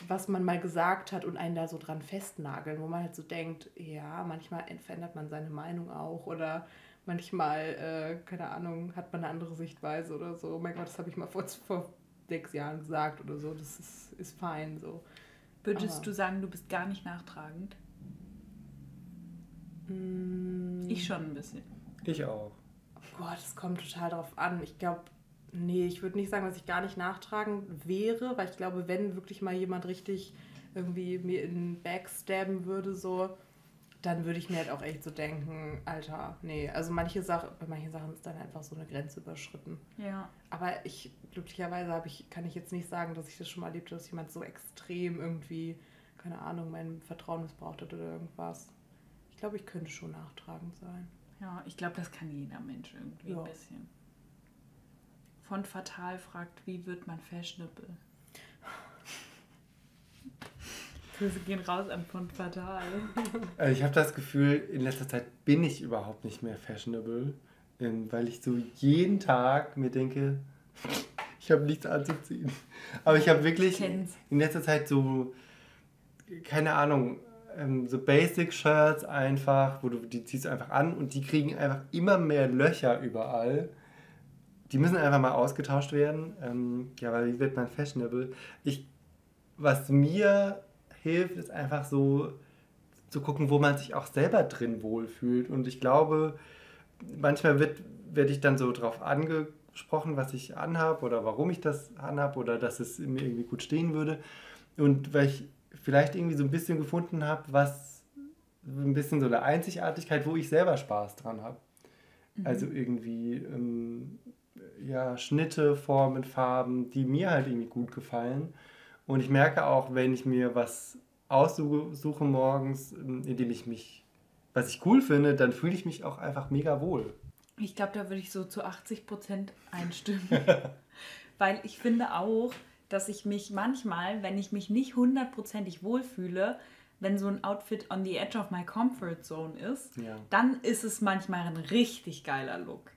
C: was man mal gesagt hat und einen da so dran festnageln, wo man halt so denkt, ja, manchmal verändert man seine Meinung auch oder manchmal, äh, keine Ahnung, hat man eine andere Sichtweise oder so. Oh mein Gott, das habe ich mal vor, vor sechs Jahren gesagt oder so. Das ist, ist fein so.
A: Würdest
C: Aber-
A: du sagen, du bist gar nicht nachtragend?
C: Mm,
A: Ich schon ein bisschen.
B: Ich auch.
C: Boah, das kommt total drauf an. Ich glaube, nee, ich würde nicht sagen, dass ich gar nicht nachtragen wäre, weil ich glaube, wenn wirklich mal jemand richtig irgendwie mir in den Back stabben würde, so, dann würde ich mir halt auch echt so denken, Alter, nee, also manche Sachen, bei manchen Sachen ist dann einfach so eine Grenze überschritten.
A: Ja.
C: Aber ich, glücklicherweise habe ich, kann ich jetzt nicht sagen, dass ich das schon mal erlebt habe, dass jemand so extrem irgendwie, keine Ahnung, mein Vertrauen missbraucht hat oder irgendwas. Ich glaube, ich könnte schon nachtragend sein.
A: Ja, ich glaube, das kann jeder Mensch irgendwie
C: Ja.
A: ein bisschen. Von Fatal fragt, wie wird man fashionable? Grüße gehen raus an von Fatal.
B: Also ich habe das Gefühl, in letzter Zeit bin ich überhaupt nicht mehr fashionable, ähm, weil ich so jeden Tag mir denke, ich habe nichts anzuziehen. Aber ich habe wirklich
A: kenn's.
B: in letzter Zeit so, keine Ahnung, ähm, so Basic-Shirts einfach, wo du die ziehst du einfach an und die kriegen einfach immer mehr Löcher überall. Die müssen einfach mal ausgetauscht werden. Ähm, ja, weil wie wird man fashionable? Ich, was mir hilft, ist einfach so zu gucken, wo man sich auch selber drin wohlfühlt. Und ich glaube, manchmal wird, werde ich dann so drauf angesprochen, was ich anhabe oder warum ich das anhabe oder dass es mir irgendwie gut stehen würde. Und weil ich vielleicht irgendwie so ein bisschen gefunden habe, was ein bisschen so eine Einzigartigkeit, wo ich selber Spaß dran habe. Also irgendwie ähm, ja, Schnitte, Formen, Farben, die mir halt irgendwie gut gefallen. Und ich merke auch, wenn ich mir was aussuche morgens, indem ich mich, was ich cool finde, dann fühle ich mich auch einfach mega wohl.
A: Ich glaube, da würde ich so zu 80 Prozent einstimmen. Weil ich finde auch, dass ich mich manchmal, wenn ich mich nicht hundertprozentig wohlfühle, wenn so ein Outfit on the edge of my comfort zone ist,
B: Ja.
A: dann ist es manchmal ein richtig geiler Look.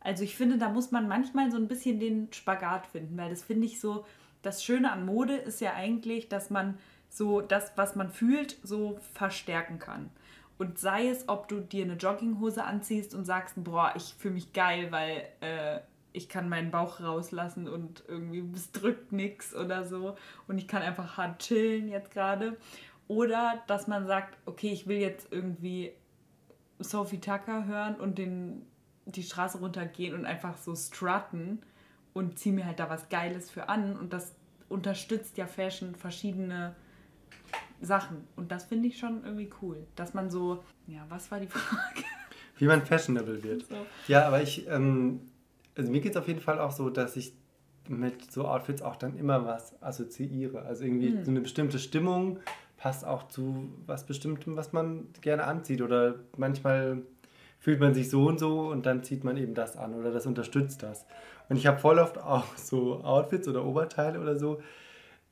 A: Also ich finde, da muss man manchmal so ein bisschen den Spagat finden, weil das finde ich so, das Schöne an Mode ist ja eigentlich, dass man so das, was man fühlt, so verstärken kann. Und sei es, ob du dir eine Jogginghose anziehst und sagst, boah, ich fühle mich geil, weil äh, ich kann meinen Bauch rauslassen und irgendwie es drückt nix oder so und ich kann einfach hart chillen jetzt gerade. Oder dass man sagt, okay, ich will jetzt irgendwie Sophie Tucker hören und den, die Straße runtergehen und einfach so strutten und ziehe mir halt da was Geiles für an. Und das unterstützt ja Fashion verschiedene Sachen. Und das finde ich schon irgendwie cool. Dass man so, ja, was war die Frage?
B: Wie man fashionable wird.
A: So.
B: Ja, aber ich, ähm, also mir geht es auf jeden Fall auch so, dass ich mit so Outfits auch dann immer was assoziiere. Also irgendwie
A: Mhm.
B: so eine bestimmte Stimmung passt auch zu was Bestimmtem, was man gerne anzieht. Oder manchmal fühlt man sich so und so und dann zieht man eben das an oder das unterstützt das. Und ich habe voll oft auch so Outfits oder Oberteile oder so.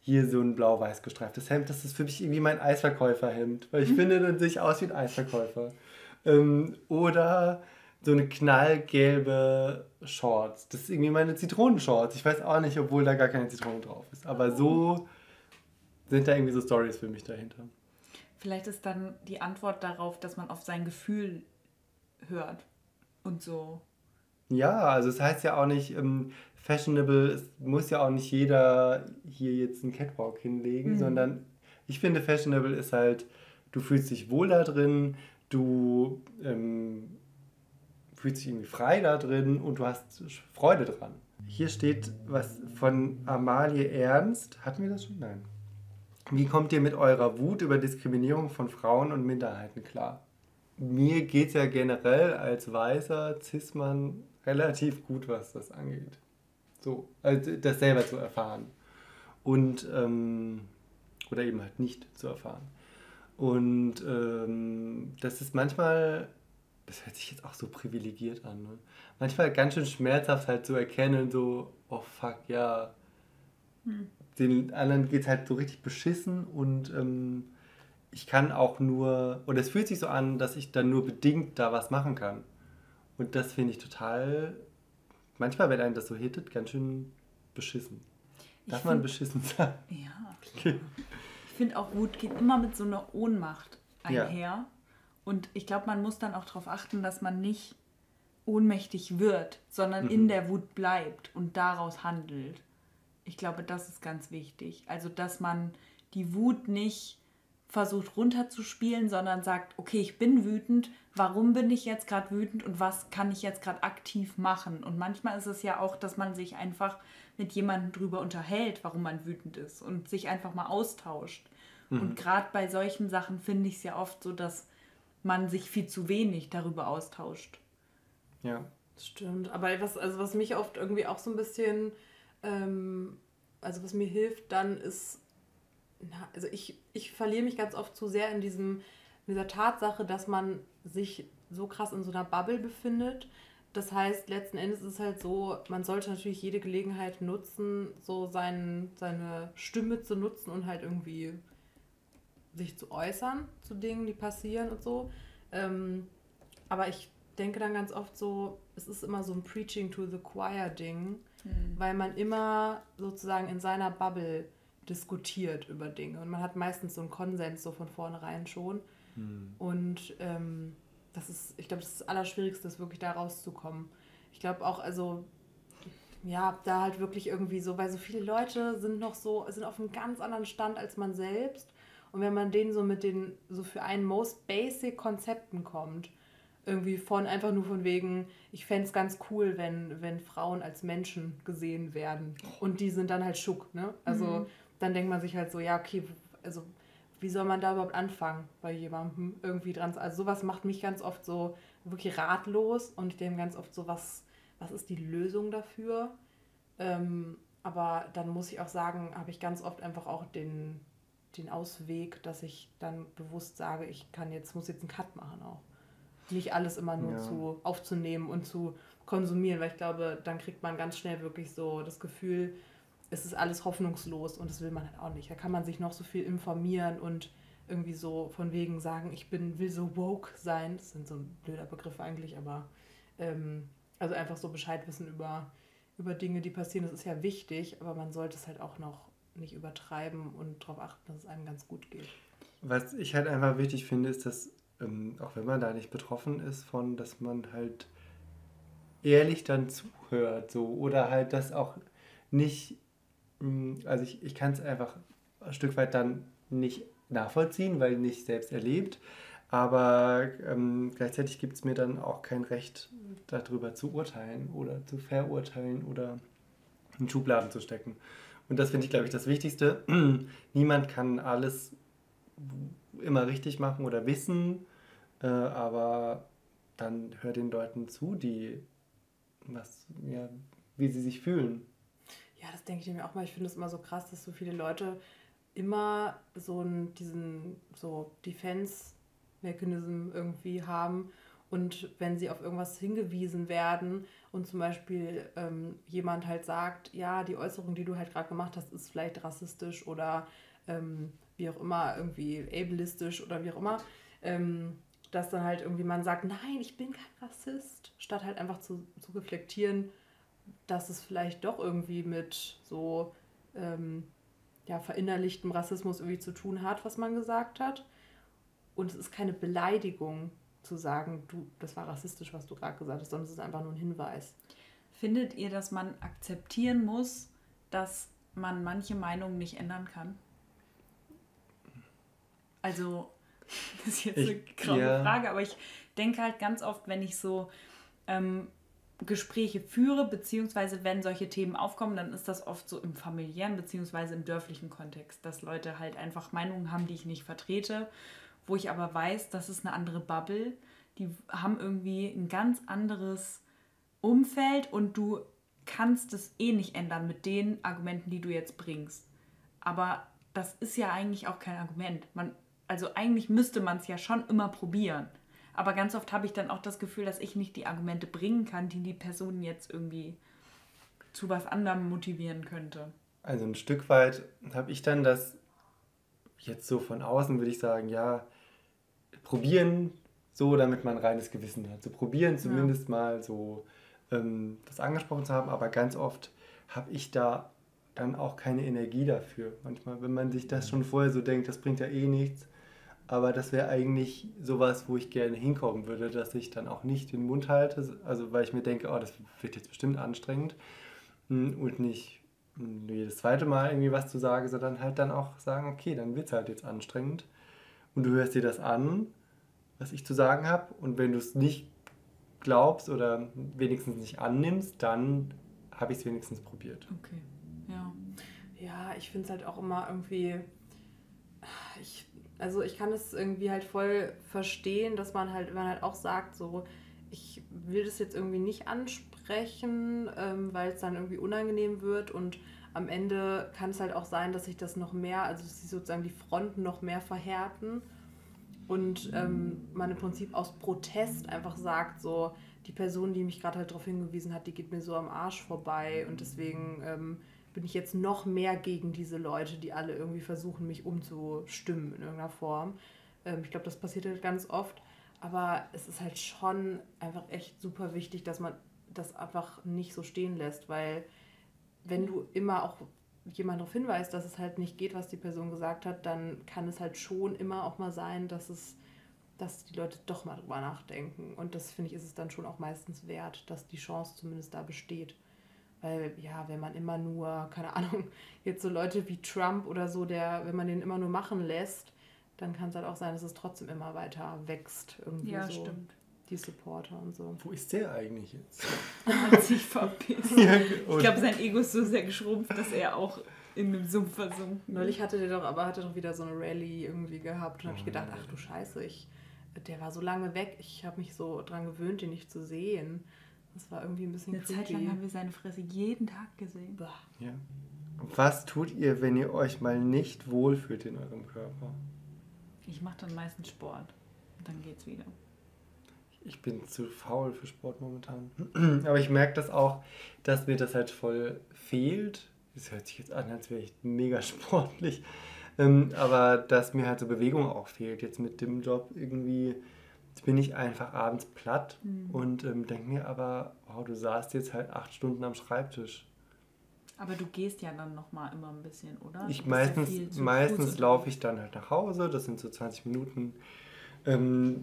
B: Hier so ein blau-weiß gestreiftes Hemd, das ist für mich irgendwie mein Eisverkäuferhemd, weil ich finde, dann sehe ich aus wie ein Eisverkäufer. Ähm, oder so eine knallgelbe Shorts. Das ist irgendwie meine Zitronenshorts. Ich weiß auch nicht, obwohl da gar keine Zitrone drauf ist. Aber so sind da irgendwie so Stories für mich dahinter.
A: Vielleicht ist dann die Antwort darauf, dass man auf sein Gefühl hört und so.
B: Ja, also es heißt ja auch nicht, ähm, fashionable, es muss ja auch nicht jeder hier jetzt einen Catwalk hinlegen,
A: Mhm.
B: sondern ich finde, fashionable ist halt, du fühlst dich wohl da drin, du ähm, fühlst dich irgendwie frei da drin und du hast Freude dran. Hier steht was von Amalie Ernst. Hatten wir das schon? Nein. Wie kommt ihr mit eurer Wut über Diskriminierung von Frauen und Minderheiten klar? Mir geht es ja generell als weißer Cis-Mann relativ gut, was das angeht. So, also das selber zu erfahren. Und, ähm, oder eben halt nicht zu erfahren. Und ähm, das ist manchmal, das hört sich jetzt auch so privilegiert an, ne? manchmal ganz schön schmerzhaft halt zu erkennen, so, oh fuck, ja, den anderen geht es halt so richtig beschissen und ähm, ich kann auch nur, oder es fühlt sich so an, dass ich dann nur bedingt da was machen kann. Und das finde ich total, manchmal, wenn einen das so hittet, ganz schön beschissen. Darf man
A: find-
B: beschissen sein?
A: Ja.
B: Okay.
A: Ich finde auch, Wut geht immer mit so einer Ohnmacht
B: Ja.
A: einher. Und ich glaube, man muss dann auch darauf achten, dass man nicht ohnmächtig wird, sondern
B: Mhm.
A: in der Wut bleibt und daraus handelt. Ich glaube, das ist ganz wichtig. Also, dass man die Wut nicht versucht runterzuspielen, sondern sagt, okay, ich bin wütend, warum bin ich jetzt gerade wütend und was kann ich jetzt gerade aktiv machen? Und manchmal ist es ja auch, dass man sich einfach mit jemandem drüber unterhält, warum man wütend ist und sich einfach mal austauscht. Und gerade bei solchen Sachen finde ich es ja oft so, dass man sich viel zu wenig darüber austauscht.
B: Ja.
C: Stimmt, aber was, also was mich oft irgendwie auch so ein bisschen, ähm, also was mir hilft, dann ist, na, also ich, ich verliere mich ganz oft zu sehr in diesem, in dieser Tatsache, dass man sich so krass in so einer Bubble befindet. Das heißt, letzten Endes ist es halt so, man sollte natürlich jede Gelegenheit nutzen, so sein, seine Stimme zu nutzen und halt irgendwie sich zu äußern zu Dingen, die passieren und so. Ähm, aber ich denke dann ganz oft so, es ist immer so ein Preaching to the Choir-Ding, weil man immer sozusagen in seiner Bubble diskutiert über Dinge und man hat meistens so einen Konsens so von vornherein schon. Und ähm, das ist, ich glaube, das ist das Allerschwierigste, ist wirklich da rauszukommen. Ich glaube auch, also, ja, da halt wirklich irgendwie so, weil so viele Leute sind noch so, sind auf einem ganz anderen Stand als man selbst. Und wenn man denen so mit den, so für einen most basic Konzepten kommt, irgendwie von einfach nur von wegen, ich fände es ganz cool, wenn, wenn Frauen als Menschen gesehen werden. Und die sind dann halt schuck, ne? Also dann denkt man sich halt so, ja, okay, also wie soll man da überhaupt anfangen bei jemandem irgendwie dran? Also sowas macht mich ganz oft so wirklich ratlos und ich denke ganz oft so, was, was ist die Lösung dafür? Ähm, aber dann muss ich auch sagen, habe ich ganz oft einfach auch den, den Ausweg, dass ich dann bewusst sage, ich kann jetzt, muss jetzt einen Cut machen auch. Nicht alles immer nur
B: Ja.
C: zu aufzunehmen und zu konsumieren, weil ich glaube, dann kriegt man ganz schnell wirklich so das Gefühl, es ist alles hoffnungslos und das will man halt auch nicht. Da kann man sich noch so viel informieren und irgendwie so von wegen sagen, ich bin, will so woke sein. Das sind so ein blöder Begriff eigentlich, aber ähm, also einfach so Bescheid wissen über, über Dinge, die passieren, das ist ja wichtig, aber man sollte es halt auch noch nicht übertreiben und darauf achten, dass es einem ganz gut geht.
B: Was ich halt einfach wichtig finde, ist, dass, ähm, auch wenn man da nicht betroffen ist von, dass man halt ehrlich dann zuhört, so, oder halt das auch nicht, also ich, ich kann es einfach ein Stück weit dann nicht nachvollziehen, weil nicht selbst erlebt, aber ähm, gleichzeitig gibt es mir dann auch kein Recht, darüber zu urteilen oder zu verurteilen oder in Schubladen zu stecken. Und das finde ich, glaube ich, das Wichtigste. Niemand kann alles immer richtig machen oder wissen, äh, aber dann hör den Leuten zu, die was, ja, wie sie sich fühlen.
C: Ja, das denke ich mir auch mal. Ich finde es immer so krass, dass so viele Leute immer so einen, diesen so Defense-Mechanism irgendwie haben. Und wenn sie auf irgendwas hingewiesen werden und zum Beispiel ähm, jemand halt sagt, ja, die Äußerung, die du halt gerade gemacht hast, ist vielleicht rassistisch oder ähm, wie auch immer, irgendwie ableistisch oder wie auch immer, ähm, dass dann halt irgendwie man sagt, nein, ich bin kein Rassist, statt halt einfach zu, zu reflektieren, dass es vielleicht doch irgendwie mit so ähm, ja, verinnerlichtem Rassismus irgendwie zu tun hat, was man gesagt hat. Und es ist keine Beleidigung zu sagen, du, das war rassistisch, was du gerade gesagt hast, sondern es ist einfach nur ein Hinweis.
A: Findet ihr, dass man akzeptieren muss, dass man manche Meinungen nicht ändern kann? Also, das ist jetzt eine
B: Ich-
A: graue
B: ja.
A: Frage, aber ich denke halt ganz oft, wenn ich so ähm, Gespräche führe, beziehungsweise wenn solche Themen aufkommen, dann ist das oft so im familiären, beziehungsweise im dörflichen Kontext, dass Leute halt einfach Meinungen haben, die ich nicht vertrete, wo ich aber weiß, das ist eine andere Bubble, die haben irgendwie ein ganz anderes Umfeld und du kannst es eh nicht ändern mit den Argumenten, die du jetzt bringst. Aber das ist ja eigentlich auch kein Argument. Man, also eigentlich müsste man es ja schon immer probieren. Aber ganz oft habe ich dann auch das Gefühl, dass ich nicht die Argumente bringen kann, die die Person jetzt irgendwie zu was anderem motivieren könnte.
B: Also ein Stück weit habe ich dann das jetzt so von außen, würde ich sagen, ja, probieren so, damit man ein reines Gewissen hat. So probieren zumindest mal so ähm, das angesprochen zu haben, aber ganz oft habe ich da dann auch keine Energie dafür. Manchmal, wenn man sich das schon vorher so denkt, das bringt ja eh nichts. Aber das wäre eigentlich sowas, wo ich gerne hinkommen würde, dass ich dann auch nicht den Mund halte, also weil ich mir denke, oh, das wird jetzt bestimmt anstrengend mm, und nicht mm, jedes zweite Mal irgendwie was zu sagen, sondern halt dann auch sagen, okay, dann wird es halt jetzt anstrengend und du hörst dir das an, was ich zu sagen habe und wenn du es nicht glaubst oder wenigstens nicht annimmst, dann habe ich es wenigstens probiert.
A: Okay, ja.
C: Ja, ich finde es halt auch immer irgendwie. Ich, also ich kann es irgendwie halt voll verstehen, dass man halt, man halt auch sagt, so, ich will das jetzt irgendwie nicht ansprechen, ähm, weil es dann irgendwie unangenehm wird. Und am Ende kann es halt auch sein, dass sich das noch mehr, also dass sich sozusagen die Fronten noch mehr verhärten. Und ähm, man im Prinzip aus Protest einfach sagt, so, die Person, die mich gerade halt darauf hingewiesen hat, die geht mir so am Arsch vorbei. Und deswegen ähm, bin ich jetzt noch mehr gegen diese Leute, die alle irgendwie versuchen, mich umzustimmen in irgendeiner Form. Ähm, ich glaube, das passiert halt ganz oft, aber es ist halt schon einfach echt super wichtig, dass man das einfach nicht so stehen lässt, weil wenn du immer auch jemand darauf hinweist, dass es halt nicht geht, was die Person gesagt hat, dann kann es halt schon immer auch mal sein, dass es, dass die Leute doch mal drüber nachdenken. Und das finde ich, ist es dann schon auch meistens wert, dass die Chance zumindest da besteht. Weil, ja, wenn man immer nur, keine Ahnung, jetzt so Leute wie Trump oder so, der, wenn man den immer nur machen lässt, dann kann es halt auch sein, dass es trotzdem immer weiter wächst. Irgendwie
A: Ja,
C: so.
A: stimmt.
C: Die Supporter und so.
B: Wo ist der eigentlich jetzt?
A: Hat sich verpisst.
B: Ja,
A: Ich glaube, sein Ego ist so sehr geschrumpft, dass er auch in einem Sumpf versunken
C: Neulich hatte der doch, aber hatte doch wieder so eine Rallye irgendwie gehabt und habe ich
B: Oh,
C: gedacht, ach du Scheiße, ich, der war so lange weg, ich habe mich so dran gewöhnt, den nicht zu sehen. Das war irgendwie ein bisschen
A: Eine Zeit lang
C: creepy.
A: haben wir seine Fresse jeden Tag gesehen.
B: Ja. Was tut ihr, wenn ihr euch mal nicht wohlfühlt in eurem Körper?
A: Ich mache dann meistens Sport. Und dann geht's wieder.
B: Ich bin zu faul für Sport momentan. Aber ich merke das auch, dass mir das halt voll fehlt. Das hört sich jetzt an, als wäre ich mega sportlich. Ähm, aber dass mir halt so Bewegung auch fehlt. Jetzt mit dem Job irgendwie. Jetzt bin ich einfach abends platt und ähm, denke mir aber, wow, du saßt jetzt halt acht Stunden am Schreibtisch.
A: Aber du gehst ja dann nochmal immer ein bisschen, oder?
B: Ich
A: bist ja
B: meistens meistens laufe ich dann halt nach Hause, das sind so 20 Minuten. Ähm,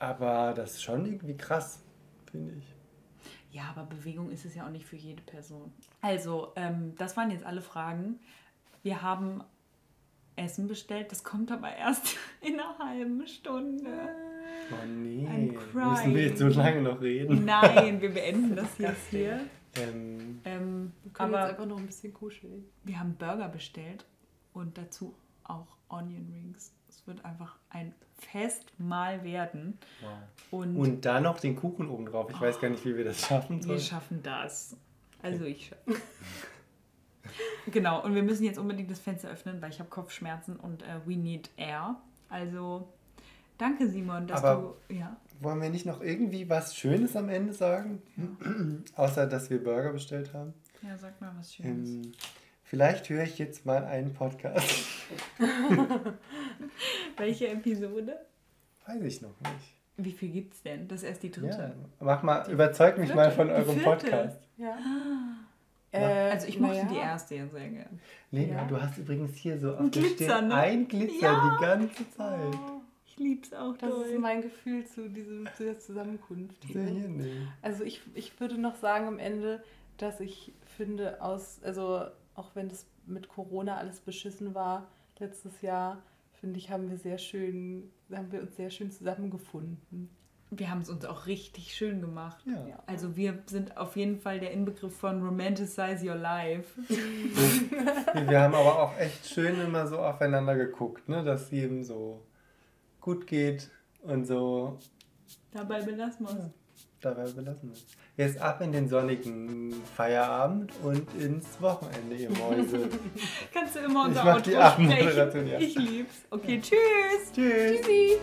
B: aber das ist schon irgendwie krass, finde ich.
A: Ja, aber Bewegung ist es ja auch nicht für jede Person. Also, ähm, das waren jetzt alle Fragen. Wir haben Essen bestellt. Das kommt aber erst in einer halben Stunde.
B: Oh nee,
A: I'm
B: müssen wir jetzt so
A: crying.
B: lange noch reden?
A: Nein, wir beenden das jetzt hier.
B: Ähm,
A: Ähm,
C: Wir können
A: aber
C: jetzt einfach noch ein bisschen kuscheln.
A: wir haben Burger bestellt und dazu auch Onion Rings. Es wird einfach ein Festmahl werden.
B: wow.
A: Und,
B: Und dann noch den Kuchen oben drauf. Ich weiß gar nicht, wie wir das schaffen
A: wir
B: sollen.
A: schaffen das. Also ich schaffe. genau, und wir müssen jetzt unbedingt das Fenster öffnen, weil ich habe Kopfschmerzen und äh, we need air. Also danke Simon, dass
B: Aber-
A: du... Ja.
B: Wollen wir nicht noch irgendwie was Schönes am Ende sagen? Außer, dass wir Burger bestellt haben.
A: ja, sag mal was Schönes.
B: Ähm, vielleicht höre ich jetzt mal einen Podcast.
A: Welche Episode?
B: Weiß ich noch nicht.
A: Wie viel gibt's denn? Das ist erst die dritte.
B: Ja, mach mal, überzeug mich mal von
A: die
B: eurem
A: vierte.
B: Podcast.
C: Ja.
A: Also ich mochte
C: naja.
A: die erste ja sehr gern.
B: Lena,
C: Ja.
B: du hast übrigens hier so auf
A: Ein
B: der
A: Glitzer,
B: Stirn
A: ne?
B: ein Glitzer
A: Ja.
B: die ganze Zeit.
A: Ich lieb's auch
C: das
A: doll.
C: ist mein Gefühl zu, diesem, zu der Zusammenkunft.
B: Hier nicht.
C: Also ich, ich würde noch sagen am Ende, dass ich finde, aus, also auch wenn das mit Corona alles beschissen war letztes Jahr, finde ich, haben wir sehr schön, haben wir uns sehr schön zusammengefunden.
A: Wir haben es uns auch richtig schön gemacht.
B: Ja.
A: Also wir sind auf jeden Fall der Inbegriff von Romanticize Your Life.
B: Wir haben aber auch echt schön immer so aufeinander geguckt, ne? dass es jedem so gut geht und so.
A: Dabei belassen wir uns.
B: Ja, dabei belassen wir es. Jetzt ab in den sonnigen Feierabend und ins Wochenende, ihr Mäuse.
A: Kannst du immer unser Outro sprechen?
B: Ja.
A: Ich lieb's. Okay, tschüss.
B: Tschüss.
C: Tschüssi!